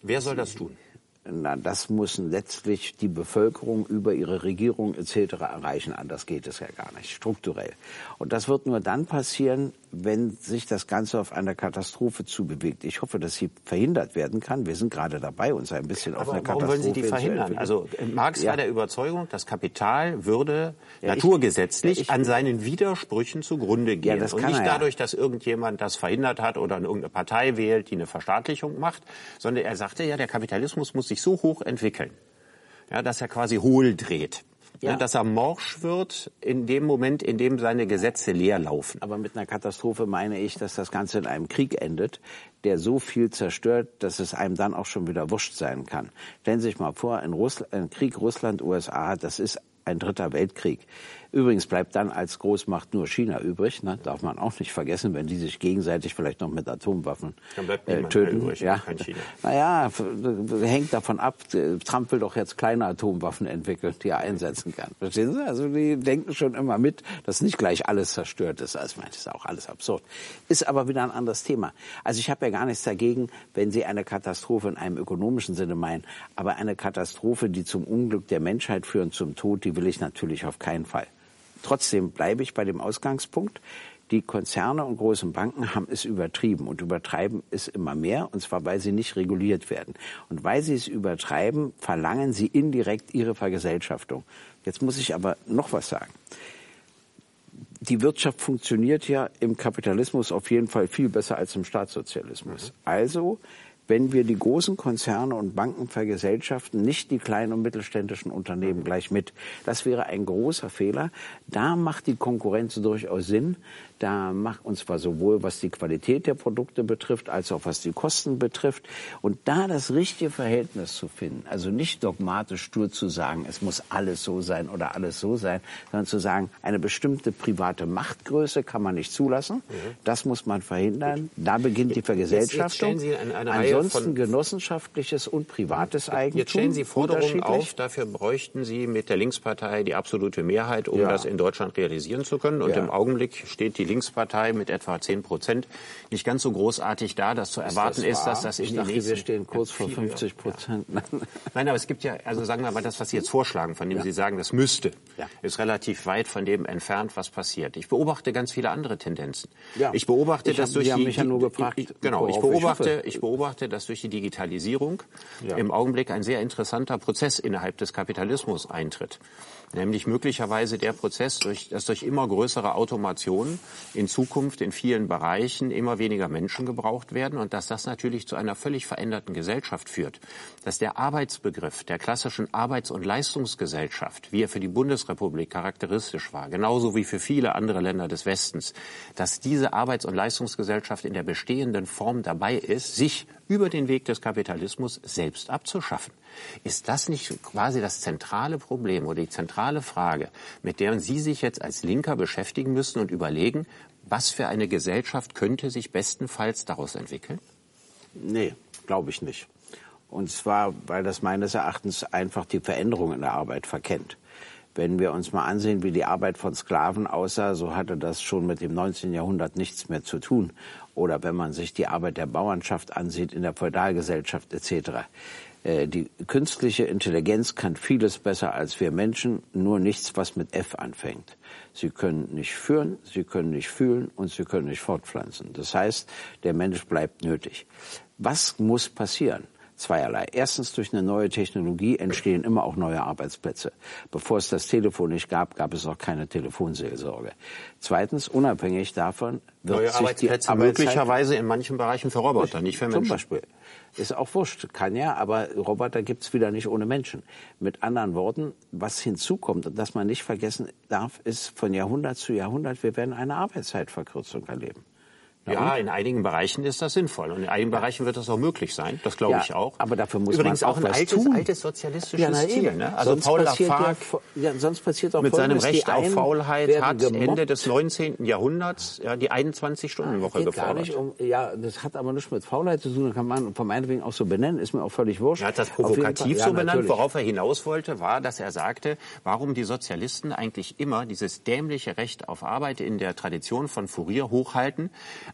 Wer soll das tun? Na, das müssen letztlich die Bevölkerung über ihre Regierung etc. erreichen. Anders geht es ja gar nicht, strukturell. Und das wird nur dann passieren, wenn sich das Ganze auf eine Katastrophe zubewegt. Ich hoffe, dass sie verhindert werden kann. Wir sind gerade dabei, uns ein bisschen Aber auf eine warum Katastrophe wollen Sie die verhindern? Also äh, Marx ja. war der Überzeugung, das Kapital würde ja, naturgesetzlich ich, ich, an seinen Widersprüchen zugrunde gehen. Ja, Und nicht dadurch, dass irgendjemand das verhindert hat oder irgendeine Partei wählt, die eine Verstaatlichung macht, sondern er sagte ja, der Kapitalismus muss sich so hoch entwickeln, ja, dass er quasi hohl dreht ja. dass er morsch wird in dem Moment, in dem seine Gesetze leer laufen. Aber mit einer Katastrophe meine ich, dass das Ganze in einem Krieg endet, der so viel zerstört, dass es einem dann auch schon wieder wurscht sein kann. Stellen Sie sich mal vor, ein, Russland, ein Krieg Russland-USA, das ist ein dritter Weltkrieg. Übrigens bleibt dann als Großmacht nur China übrig, ne? darf man auch nicht vergessen, wenn die sich gegenseitig vielleicht noch mit Atomwaffen äh, töten. Übrig, ja. Naja, hängt davon ab. Trump will doch jetzt kleine Atomwaffen entwickeln, die er einsetzen kann. Verstehen Sie? Also die denken schon immer mit, dass nicht gleich alles zerstört ist. Also ich meine, das ist auch alles absurd. Ist aber wieder ein anderes Thema. Also ich habe ja gar nichts dagegen, wenn Sie eine Katastrophe in einem ökonomischen Sinne meinen. Aber eine Katastrophe, die zum Unglück der Menschheit führen, zum Tod, die will ich natürlich auf keinen Fall. Trotzdem bleibe ich bei dem Ausgangspunkt. Die Konzerne und großen Banken haben es übertrieben und übertreiben es immer mehr, und zwar weil sie nicht reguliert werden. Und weil sie es übertreiben, verlangen sie indirekt ihre Vergesellschaftung. Jetzt muss ich aber noch was sagen. Die Wirtschaft funktioniert ja im Kapitalismus auf jeden Fall viel besser als im Staatssozialismus. Mhm. Also wenn wir die großen Konzerne und Banken vergesellschaften, nicht die kleinen und mittelständischen Unternehmen gleich mit. Das wäre ein großer Fehler. Da macht die Konkurrenz durchaus Sinn. Da macht uns zwar sowohl was die Qualität der Produkte betrifft, als auch was die Kosten betrifft. Und da das richtige Verhältnis zu finden, also nicht dogmatisch stur zu sagen, es muss alles so sein oder alles so sein, sondern zu sagen, eine bestimmte private Machtgröße kann man nicht zulassen. Mhm. Das muss man verhindern. Da beginnt die Vergesellschaftung. Jetzt, jetzt eine, eine Ansonsten genossenschaftliches und privates Eigentum. Jetzt stellen Sie Forderungen auf, dafür bräuchten Sie mit der Linkspartei die absolute Mehrheit, um ja. das in Deutschland realisieren zu können. Und ja. im Augenblick steht die Linkspartei mit etwa 10 Prozent nicht ganz so großartig da, dass zu erwarten ist, das ist dass das in ich dachte, nächsten... wir stehen kurz vor 50 Prozent. Ja. Nein, aber es gibt ja, also sagen wir mal, das, was Sie jetzt vorschlagen, von dem ja. Sie sagen, das müsste, ja. ist relativ weit von dem entfernt, was passiert. Ich beobachte ganz viele andere Tendenzen. Ich beobachte, ich dass hab, durch haben mich ja nur gefragt, ich, genau, ich beobachte, ich, ich beobachte, dass durch die Digitalisierung im Augenblick ein sehr interessanter Prozess innerhalb des Kapitalismus eintritt nämlich möglicherweise der Prozess, durch, dass durch immer größere Automation in Zukunft in vielen Bereichen immer weniger Menschen gebraucht werden und dass das natürlich zu einer völlig veränderten Gesellschaft führt. Dass der Arbeitsbegriff der klassischen Arbeits- und Leistungsgesellschaft, wie er für die Bundesrepublik charakteristisch war, genauso wie für viele andere Länder des Westens, dass diese Arbeits- und Leistungsgesellschaft in der bestehenden Form dabei ist, sich über den Weg des Kapitalismus selbst abzuschaffen. Ist das nicht quasi das zentrale Problem oder die zentrale Frage, mit der Sie sich jetzt als Linker beschäftigen müssen und überlegen, was für eine Gesellschaft könnte sich bestenfalls daraus entwickeln? Nee, glaube ich nicht. Und zwar, weil das meines Erachtens einfach die Veränderung in der Arbeit verkennt. Wenn wir uns mal ansehen, wie die Arbeit von Sklaven aussah, so hatte das schon mit dem 19. Jahrhundert nichts mehr zu tun. Oder wenn man sich die Arbeit der Bauernschaft ansieht in der Feudalgesellschaft etc. Äh, die künstliche Intelligenz kann vieles besser als wir Menschen, nur nichts, was mit F anfängt. Sie können nicht führen, sie können nicht fühlen und sie können nicht fortpflanzen. Das heißt, der Mensch bleibt nötig. Was muss passieren? Zweierlei. Erstens, durch eine neue Technologie entstehen immer auch neue Arbeitsplätze. Bevor es das Telefon nicht gab, gab es auch keine Telefonseelsorge. Zweitens, unabhängig davon wird neue sich Arbeitsplätze die Arbeitszeit möglicherweise in manchen Bereichen für Roboter, nicht für Menschen. zum Beispiel. Ist auch wurscht, kann ja, aber Roboter gibt's wieder nicht ohne Menschen. Mit anderen Worten, was hinzukommt und das man nicht vergessen darf, ist von Jahrhundert zu Jahrhundert, wir werden eine Arbeitszeitverkürzung erleben. Ja, in einigen Bereichen ist das sinnvoll. Und in einigen Bereichen wird das auch möglich sein. Das glaube Ja, ich auch. aber dafür muss Übrigens man auch auch ein was altes, tun. altes sozialistisches Ja, Ziel. Ne? Also sonst Paul passiert Lafargue ja, sonst passiert auch mit seinem. Recht auf Faulheit hat gemobbt. Ende des 19. Jahrhunderts ja, die 21-Stunden-Woche geht gar gefordert. nicht um, ja, das hat aber nichts mit Faulheit zu tun, das kann man von meinetwegen auch so benennen, ist mir auch völlig wurscht. Er hat das Fall- provokativ ja, so benannt. Worauf er hinaus wollte, war, dass er sagte, warum die Sozialisten eigentlich immer dieses dämliche Recht auf Arbeit in der Tradition von Fourier hochhalten,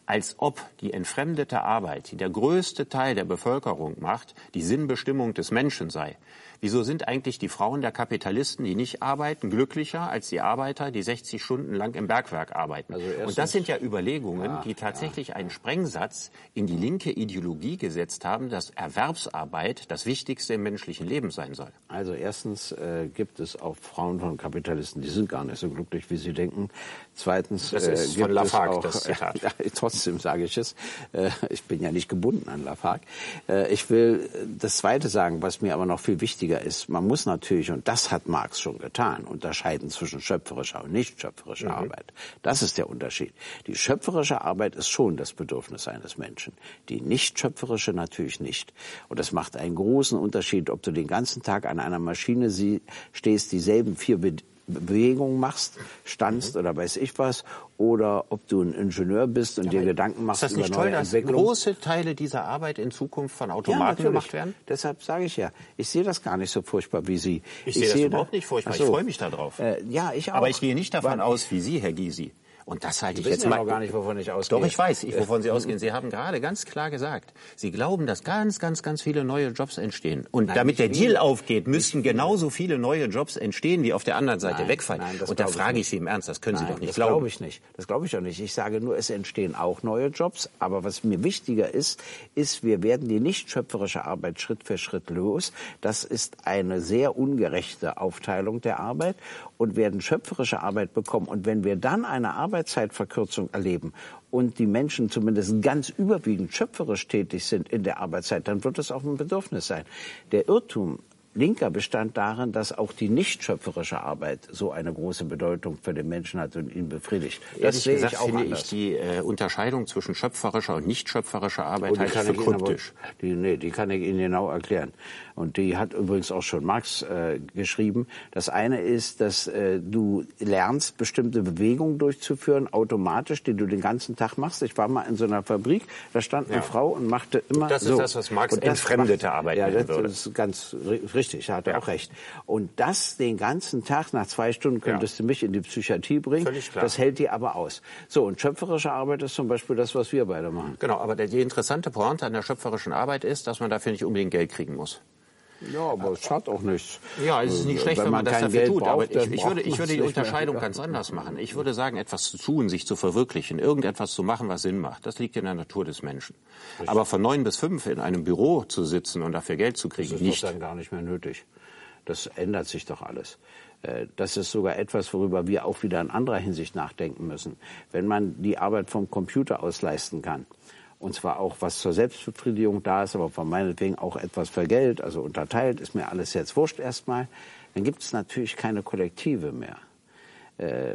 als ob die entfremdete Arbeit, die der größte Teil der Bevölkerung macht, die Sinnbestimmung des Menschen sei. Wieso sind eigentlich die Frauen der Kapitalisten, die nicht arbeiten, glücklicher als die Arbeiter, die 60 Stunden lang im Bergwerk arbeiten? Also Und das sind ja Überlegungen, die tatsächlich einen Sprengsatz in die linke Ideologie gesetzt haben, dass Erwerbsarbeit das Wichtigste im menschlichen Leben sein soll. Also erstens äh, gibt es auch Frauen von Kapitalisten, die sind gar nicht so glücklich, wie sie denken. Zweitens Das ist äh, von Lafargue, auch, das Zitat. Ja, trotzdem sage ich es. Äh, ich bin ja nicht gebunden an Lafargue. Äh, ich will das Zweite sagen, was mir aber noch viel wichtiger ist. Man muss natürlich, und das hat Marx schon getan, unterscheiden zwischen schöpferischer und nicht schöpferischer Mhm. Arbeit. Das ist der Unterschied. Die schöpferische Arbeit ist schon das Bedürfnis eines Menschen. Die nicht schöpferische natürlich nicht. Und das macht einen großen Unterschied, ob du den ganzen Tag an einer Maschine sie, stehst, dieselben vier Be Bewegungen machst, standst Mhm. oder weiß ich was, oder ob du ein Ingenieur bist und dir Gedanken machst Ist das über nicht neue toll, dass große Teile dieser Arbeit in Zukunft von Ja, Automaten natürlich. gemacht werden? Deshalb sage ich ja, ich sehe das gar nicht so furchtbar wie Sie. Ich sehe das da- überhaupt nicht furchtbar. So. Ich freue mich darauf. Äh, ja, ich auch. Aber ich gehe nicht davon Weil- aus wie Sie, Herr Gysi. Und das halte ich jetzt ja mal. gar nicht, wovon ich ausgehe. Doch, ich weiß, ich, wovon Sie ausgehen. Sie haben gerade ganz klar gesagt, Sie glauben, dass ganz, ganz, ganz viele neue Jobs entstehen. Und Nein, damit der. Deal aufgeht, müssten genauso viele neue Jobs entstehen, wie auf der anderen Seite Nein, wegfallen. nein, das Und da ich frage ich nicht. Sie im Ernst, das können Sie doch nicht das glauben. glaube ich nicht. Das glaube ich auch nicht. Ich sage nur, es entstehen auch neue Jobs. Aber was mir wichtiger ist, ist, wir werden die nicht schöpferische Arbeit Schritt für Schritt los. Das ist eine sehr ungerechte Aufteilung der Arbeit und werden schöpferische Arbeit bekommen. Und wenn wir dann eine Arbeitszeitverkürzung erleben und die Menschen zumindest ganz überwiegend schöpferisch tätig sind in der Arbeitszeit, dann wird es auch ein Bedürfnis sein. Der Irrtum Linker bestand darin, dass auch die nicht schöpferische Arbeit so eine große Bedeutung für den Menschen hat und ihn befriedigt. Das Ehrlich sehe gesagt ich auch finde anders. ich die äh, Unterscheidung zwischen schöpferischer und nicht schöpferischer Arbeit Oh, kann für ich Ihnen aber, kryptisch. die, nee, die kann ich Ihnen genau erklären. Und die hat übrigens auch schon Marx äh, geschrieben. Das eine ist, dass äh, du lernst, bestimmte Bewegungen durchzuführen, automatisch, die du den ganzen Tag machst. Ich war mal in so einer Fabrik, da stand eine Ja. Frau und machte immer Das ist so. das, was Marx Und das entfremdete Arbeit ja, das, würde. das ist ganz ri- richtig, da hat er Ja. auch recht. Und das den ganzen Tag, nach zwei Stunden könntest du mich in die Psychiatrie bringen. Völlig klar. Das hält die aber aus. So, und schöpferische Arbeit ist zum Beispiel das, was wir beide machen. Genau, aber der, die interessante Pointe an der schöpferischen Arbeit ist, dass man dafür nicht unbedingt Geld kriegen muss. Ja, aber es schadet auch nichts. Ja, es ist nicht schlecht, wenn, man, das dafür Geld tut. aber braucht, dann ich, ich würde, ich würde die mehr. Unterscheidung Ja. ganz anders machen. Ich würde sagen, etwas zu tun, sich zu verwirklichen, irgendetwas zu machen, was Sinn macht. Das liegt in der Natur des Menschen. Aber von neun bis fünf in einem Büro zu sitzen und dafür Geld zu Das kriegen, ist nicht. dann gar nicht mehr nötig. Das ändert sich doch alles. Äh, Das ist sogar etwas, worüber wir auch wieder in anderer Hinsicht nachdenken müssen. Wenn man die Arbeit vom Computer aus leisten kann, und zwar auch was zur Selbstbefriedigung da ist, aber von meinetwegen auch etwas für Geld, also unterteilt, ist mir alles jetzt wurscht erstmal, dann gibt es natürlich keine Kollektive mehr. Äh,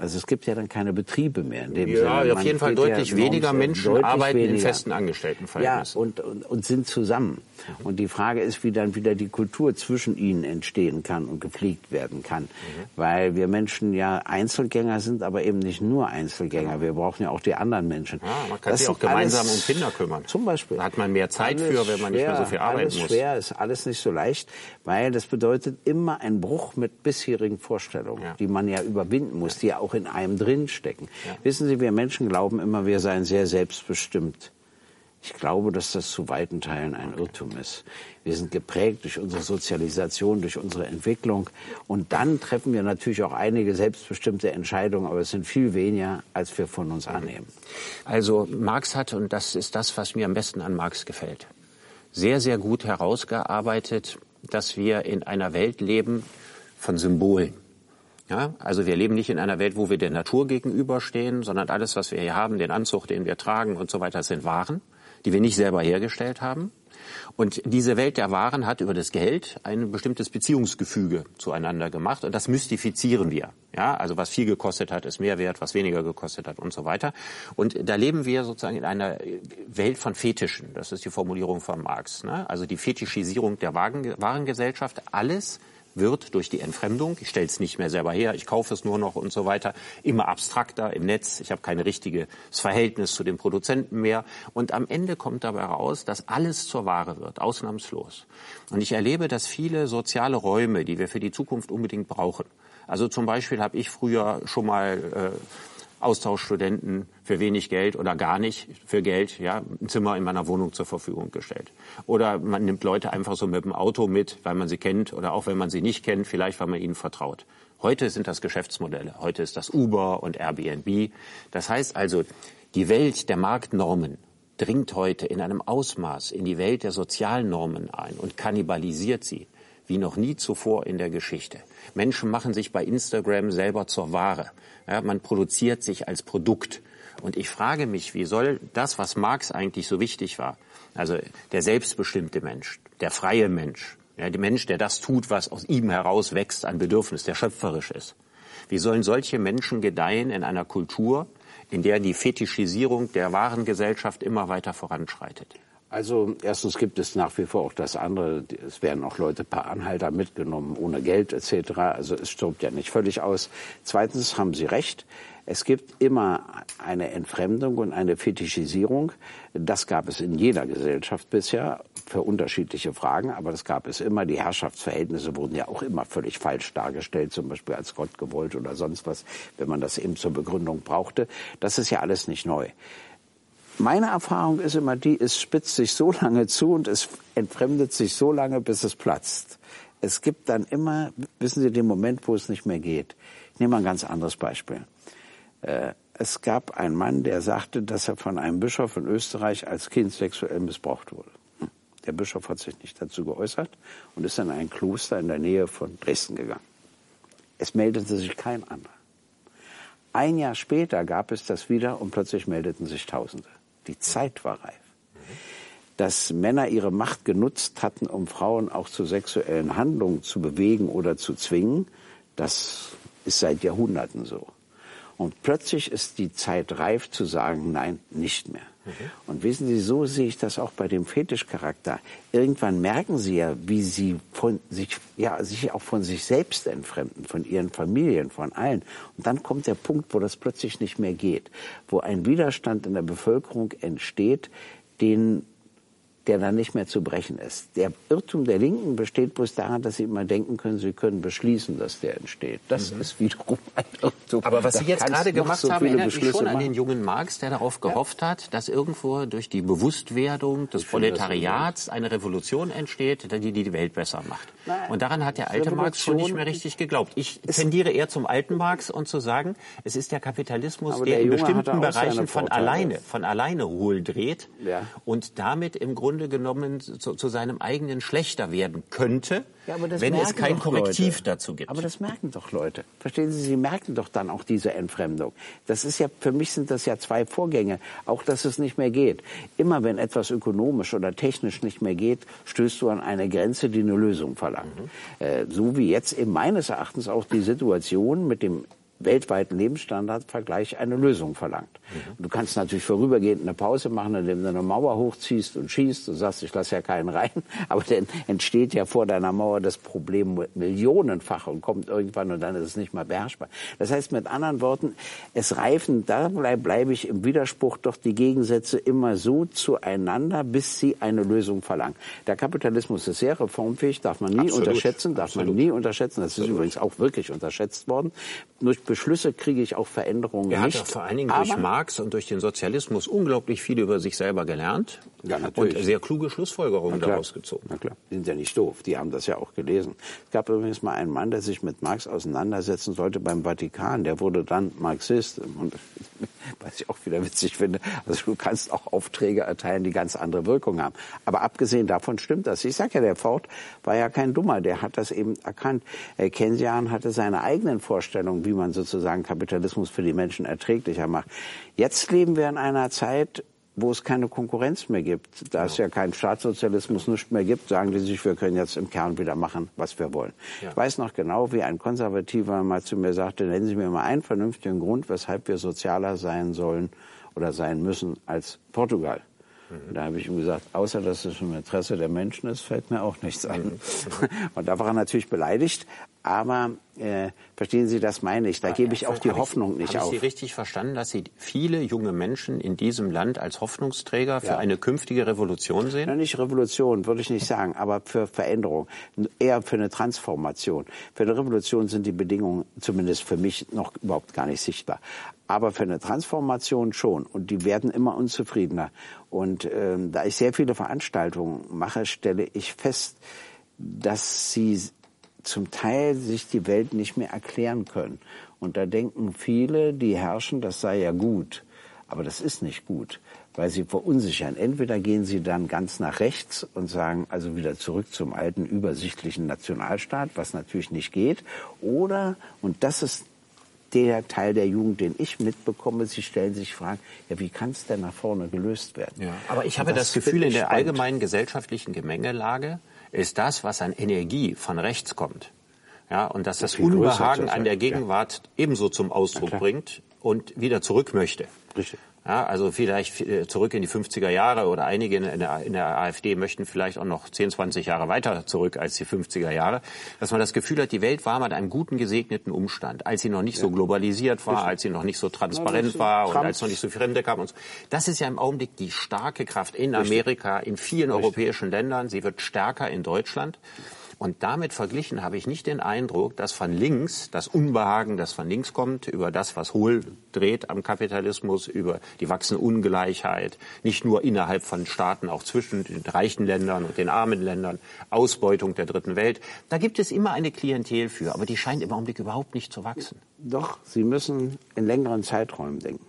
also es gibt ja dann keine Betriebe mehr in dem ja, Sinne. Ja, auf jeden Fall deutlich ja weniger enorm- Menschen deutlich arbeiten in weniger. festen Angestelltenverhältnissen. Ja, und, und, und sind zusammen. Und die Frage ist, wie dann wieder die Kultur zwischen ihnen entstehen kann und gepflegt werden kann. Mhm. Weil wir Menschen ja Einzelgänger sind, aber eben nicht nur Einzelgänger. Wir brauchen ja auch die anderen Menschen. Ja, man kann Das sich auch gemeinsam um Kinder kümmern. Zum Beispiel. Da hat man mehr Zeit Alles für, wenn man nicht mehr so viel arbeiten alles muss. schwer, ist alles nicht so leicht, weil das bedeutet immer ein Bruch mit bisherigen Vorstellungen, Ja. die man ja überwinden muss, die ja auch in einem drinstecken. Ja. Wissen Sie, wir Menschen glauben immer, wir seien sehr selbstbestimmt. Ich glaube, dass das zu weiten Teilen ein Irrtum ist. Wir sind geprägt durch unsere Sozialisation, durch unsere Entwicklung. Und dann treffen wir natürlich auch einige selbstbestimmte Entscheidungen, aber es sind viel weniger, als wir von uns annehmen. Also Marx hat, und das ist das, was mir am besten an Marx gefällt, sehr, sehr gut herausgearbeitet, dass wir in einer Welt leben von Symbolen. Ja, also wir leben nicht in einer Welt, wo wir der Natur gegenüberstehen, sondern alles, was wir hier haben, den Anzug, den wir tragen und so weiter, sind Waren, die wir nicht selber hergestellt haben. Und diese Welt der Waren hat über das Geld ein bestimmtes Beziehungsgefüge zueinander gemacht und das mystifizieren wir. Ja, also was viel gekostet hat, ist mehr wert, was weniger gekostet hat und so weiter. Und da leben wir sozusagen in einer Welt von Fetischen. Das ist die Formulierung von Marx. Ne? Also die Fetischisierung der Warengesellschaft. Alles wird durch die Entfremdung, ich stelle es nicht mehr selber her, ich kaufe es nur noch und so weiter, immer abstrakter im Netz, ich habe kein richtiges Verhältnis zu den Produzenten mehr. Und am Ende kommt dabei raus, dass alles zur Ware wird, ausnahmslos. Und ich erlebe, dass viele soziale Räume, die wir für die Zukunft unbedingt brauchen, also zum Beispiel habe ich früher schon mal äh, Austauschstudenten für wenig Geld oder gar nicht für Geld ja, ein Zimmer in meiner Wohnung zur Verfügung gestellt. Oder man nimmt Leute einfach so mit dem Auto mit, weil man sie kennt oder auch wenn man sie nicht kennt, vielleicht weil man ihnen vertraut. Heute sind das Geschäftsmodelle. Heute ist das Uber und Airbnb. Das heißt also, die Welt der Marktnormen dringt heute in einem Ausmaß in die Welt der sozialen Normen ein und kannibalisiert sie wie noch nie zuvor in der Geschichte. Menschen machen sich bei Instagram selber zur Ware. Ja, man produziert sich als Produkt. Und ich frage mich, wie soll das, was Marx eigentlich so wichtig war, also der selbstbestimmte Mensch, der freie Mensch, ja, der Mensch, der das tut, was aus ihm heraus wächst, ein Bedürfnis, der schöpferisch ist. Wie sollen solche Menschen gedeihen in einer Kultur, in der die Fetischisierung der Warengesellschaft immer weiter voranschreitet? Also erstens gibt es nach wie vor auch das andere. Es werden auch Leute per Anhalter mitgenommen, ohne Geld etc. Also es stirbt ja nicht völlig aus. Zweitens haben Sie recht. Es gibt immer eine Entfremdung und eine Fetischisierung. Das gab es in jeder Gesellschaft bisher für unterschiedliche Fragen, aber das gab es immer. Die Herrschaftsverhältnisse wurden ja auch immer völlig falsch dargestellt, zum Beispiel als Gott gewollt oder sonst was, wenn man das eben zur Begründung brauchte. Das ist ja alles nicht neu. Meine Erfahrung ist immer die, es spitzt sich so lange zu und es entfremdet sich so lange, bis es platzt. Es gibt dann immer, wissen Sie, den Moment, wo es nicht mehr geht. Ich nehme mal ein ganz anderes Beispiel. Äh, es gab einen Mann, der sagte, dass er von einem Bischof in Österreich als Kind sexuell missbraucht wurde. Hm. Der Bischof hat sich nicht dazu geäußert und ist in ein Kloster in der Nähe von Dresden gegangen. Es meldete sich kein anderer. Ein Jahr später gab es das wieder und plötzlich meldeten sich Tausende. Die Zeit war reif. Dass Männer ihre Macht genutzt hatten, um Frauen auch zu sexuellen Handlungen zu bewegen oder zu zwingen, das ist seit Jahrhunderten so. Und plötzlich ist die Zeit reif zu sagen, nein, nicht mehr. Mhm. Und wissen Sie, so sehe ich das auch bei dem Fetischcharakter. Irgendwann merken Sie ja, wie Sie von sich, ja, sich auch von sich selbst entfremden, von Ihren Familien, von allen. Und dann kommt der Punkt, wo das plötzlich nicht mehr geht, wo ein Widerstand in der Bevölkerung entsteht, den der dann nicht mehr zu brechen ist. Der Irrtum der Linken besteht bloß daran, dass sie immer denken können, sie können beschließen, dass der entsteht. Das mhm. ist wiederum ein Irrtum. Aber was da Sie jetzt gerade gemacht so haben, erinnert mich Beschlüsse schon an machen. den jungen Marx, der darauf gehofft ja. hat, dass irgendwo durch die Bewusstwerdung des Proletariats eine Revolution entsteht, die die Welt besser macht. Nein. Und daran hat der alte Marx schon nicht mehr richtig geglaubt. Ich tendiere eher zum alten Marx und zu sagen, es ist der Kapitalismus, der, der in Junge bestimmten Bereichen von alleine, von alleine hohl dreht Ja. und damit im Grunde genommen zu, zu seinem eigenen schlechter werden könnte, Ja, aber das wenn es merken kein doch Korrektiv Leute. dazu gibt. Aber das merken doch Leute. Verstehen Sie, sie merken doch dann auch diese Entfremdung. Das ist ja, für mich sind das ja zwei Vorgänge. Auch, dass es nicht mehr geht. Immer wenn etwas ökonomisch oder technisch nicht mehr geht, stößt du an eine Grenze, die eine Lösung verlangt. Äh, so wie jetzt eben meines Erachtens auch die Situation mit dem weltweiten Lebensstandardvergleich eine Lösung verlangt. Mhm. Du kannst natürlich vorübergehend eine Pause machen, indem du eine Mauer hochziehst und schießt. Du sagst, ich lasse ja keinen rein. Aber dann entsteht ja vor deiner Mauer das Problem millionenfach und kommt irgendwann und dann ist es nicht mehr beherrschbar. Das heißt mit anderen Worten, es reifen, da bleibe bleib ich im Widerspruch doch die Gegensätze immer so zueinander, bis sie eine Lösung verlangen. Der Kapitalismus ist sehr reformfähig, darf man nie Absolut. unterschätzen, darf Absolut. man nie unterschätzen. Das ist übrigens auch wirklich unterschätzt worden. Durch Beschlüsse kriege ich auch Veränderungen er nicht. Er hat vor allen Dingen durch Aber Marx und durch den Sozialismus unglaublich viel über sich selber gelernt ja, natürlich. und sehr kluge Schlussfolgerungen daraus gezogen. Na klar, die sind ja nicht doof, die haben das ja auch gelesen. Es gab übrigens mal einen Mann, der sich mit Marx auseinandersetzen sollte beim Vatikan, der wurde dann Marxist und was ich auch wieder witzig finde, also du kannst auch Aufträge erteilen, die ganz andere Wirkung haben. Aber abgesehen davon stimmt das. Ich sage ja, der Ford war ja kein Dummer, der hat das eben erkannt. Keynesian hatte seine eigenen Vorstellungen, wie man sozusagen Kapitalismus für die Menschen erträglicher macht. Jetzt leben wir in einer Zeit, wo es keine Konkurrenz mehr gibt, da es ja keinen Staatssozialismus nicht mehr gibt, sagen die sich, wir können jetzt im Kern wieder machen, was wir wollen. Ja. Ich weiß noch genau, wie ein Konservativer mal zu mir sagte, nennen Sie mir mal einen vernünftigen Grund, weshalb wir sozialer sein sollen oder sein müssen als Portugal. Mhm. Da habe ich ihm gesagt, außer dass es im Interesse der Menschen ist, fällt mir auch nichts ein. Mhm. Und da war er natürlich beleidigt. Aber äh, verstehen Sie, das meine ich. Da gebe ich auch die Hoffnung ich, nicht auf. Habe ich Sie richtig verstanden, dass Sie viele junge Menschen in diesem Land als Hoffnungsträger für ja. eine künftige Revolution sehen? Ja, nicht Revolution, würde ich nicht sagen, aber für Veränderung. Eher für eine Transformation. Für eine Revolution sind die Bedingungen zumindest für mich noch überhaupt gar nicht sichtbar. Aber für eine Transformation schon. Und die werden immer unzufriedener. Und ähm, da ich sehr viele Veranstaltungen mache, stelle ich fest, dass sie zum Teil sich die Welt nicht mehr erklären können. Und da denken viele, die herrschen, das sei ja gut. Aber das ist nicht gut, weil sie verunsichern. Entweder gehen sie dann ganz nach rechts und sagen also wieder zurück zum alten übersichtlichen Nationalstaat, was natürlich nicht geht. Oder, und das ist der Teil der Jugend, den ich mitbekomme, sie stellen sich Fragen, ja, wie kann es denn nach vorne gelöst werden? Ja, aber ich habe das, das Gefühl, in der allgemeinen gesellschaftlichen Gemengelage ist das, was an Energie von rechts kommt. Ja, und dass das Unbehagen an der Gegenwart ja. ebenso zum Ausdruck bringt und wieder zurück möchte. Richtig. Ja, also vielleicht äh, zurück in die 50er Jahre oder einige in der, in der AfD möchten vielleicht auch noch 10, 20 Jahre weiter zurück als die 50er Jahre, dass man das Gefühl hat, die Welt war mit einem guten gesegneten Umstand, als sie noch nicht ja. so globalisiert war, als sie noch nicht so transparent ja, war und als noch nicht so Fremde kamen und so. Das ist ja im Augenblick die starke Kraft in Amerika, in vielen Richtig. europäischen Ländern. Sie wird stärker in Deutschland. Und damit verglichen habe ich nicht den Eindruck, dass von links das Unbehagen, das von links kommt, über das, was hohl dreht am Kapitalismus, über die wachsende Ungleichheit, nicht nur innerhalb von Staaten, auch zwischen den reichen Ländern und den armen Ländern, Ausbeutung der dritten Welt. Da gibt es immer eine Klientel für, aber die scheint im Augenblick überhaupt nicht zu wachsen. Doch, Sie müssen in längeren Zeiträumen denken.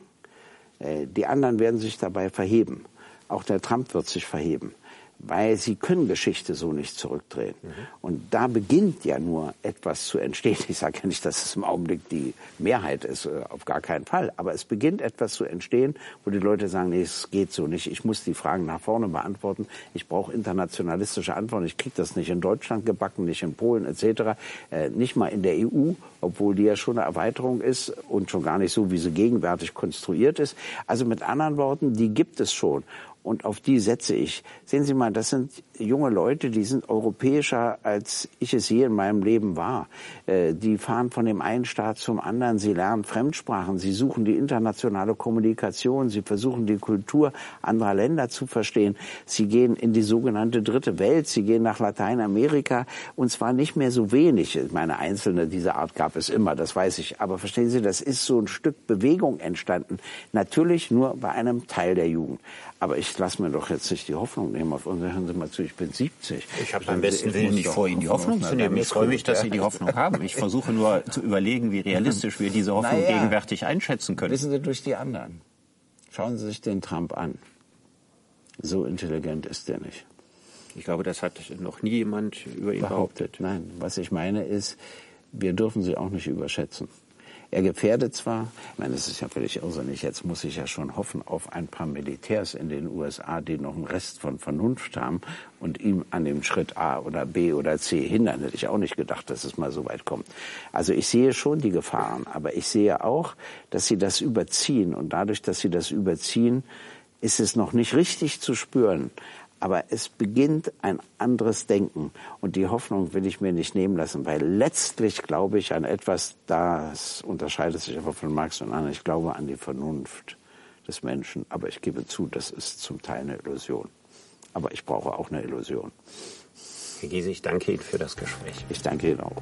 Äh, die anderen werden sich dabei verheben. Auch der Trump wird sich verheben weil sie können Geschichte so nicht zurückdrehen. Mhm. Und da beginnt ja nur etwas zu entstehen. Ich sage ja nicht, dass es im Augenblick die Mehrheit ist, äh, auf gar keinen Fall. Aber es beginnt etwas zu entstehen, wo die Leute sagen, nee, es geht so nicht. Ich muss die Fragen nach vorne beantworten. Ich brauche internationalistische Antworten. Ich kriege das nicht in Deutschland gebacken, nicht in Polen etc., äh, nicht mal in der EU, obwohl die ja schon eine Erweiterung ist und schon gar nicht so, wie sie gegenwärtig konstruiert ist. Also mit anderen Worten, die gibt es schon und auf die setze ich. Sehen Sie mal, das sind junge Leute, die sind europäischer, als ich es je in meinem Leben war. Äh, die fahren von dem einen Staat zum anderen, sie lernen Fremdsprachen, sie suchen die internationale Kommunikation, sie versuchen die Kultur anderer Länder zu verstehen. Sie gehen in die sogenannte dritte Welt, sie gehen nach Lateinamerika und zwar nicht mehr so wenig. Ich meine, einzelne dieser Art gab es immer, das weiß ich. Aber verstehen Sie, das ist so ein Stück Bewegung entstanden. Natürlich nur bei einem Teil der Jugend. Aber ich lasse mir doch jetzt nicht die Hoffnung nehmen auf uns. Hören Sie mal zu, ich bin 70. Ich habe beim besten Willen nicht vor, Ihnen die Hoffnung zu nehmen. Ich freue mich, dass Sie die Hoffnung haben. Ich versuche nur zu überlegen, wie realistisch wir diese Hoffnung naja, gegenwärtig einschätzen können. Wissen Sie, durch die anderen. Schauen Sie sich den Trump an. So intelligent ist der nicht. Ich glaube, das hat noch nie jemand über ihn behauptet. Nein, was ich meine ist, wir dürfen sie auch nicht überschätzen. Er gefährdet zwar, ich meine, es ist ja völlig irrsinnig, jetzt muss ich ja schon hoffen auf ein paar Militärs in den USA, die noch einen Rest von Vernunft haben und ihm an dem Schritt A oder B oder C hindern. Hätte ich auch nicht gedacht, dass es mal so weit kommt. Also ich sehe schon die Gefahren, aber ich sehe auch, dass sie das überziehen. Und dadurch, dass sie das überziehen, ist es noch nicht richtig zu spüren. Aber es beginnt ein anderes Denken. Und die Hoffnung will ich mir nicht nehmen lassen, weil letztlich glaube ich an etwas, das unterscheidet sich aber von Marx und anderen. Ich glaube an die Vernunft des Menschen. Aber ich gebe zu, das ist zum Teil eine Illusion. Aber ich brauche auch eine Illusion. Herr Giese, ich danke Ihnen für das Gespräch. Ich danke Ihnen auch.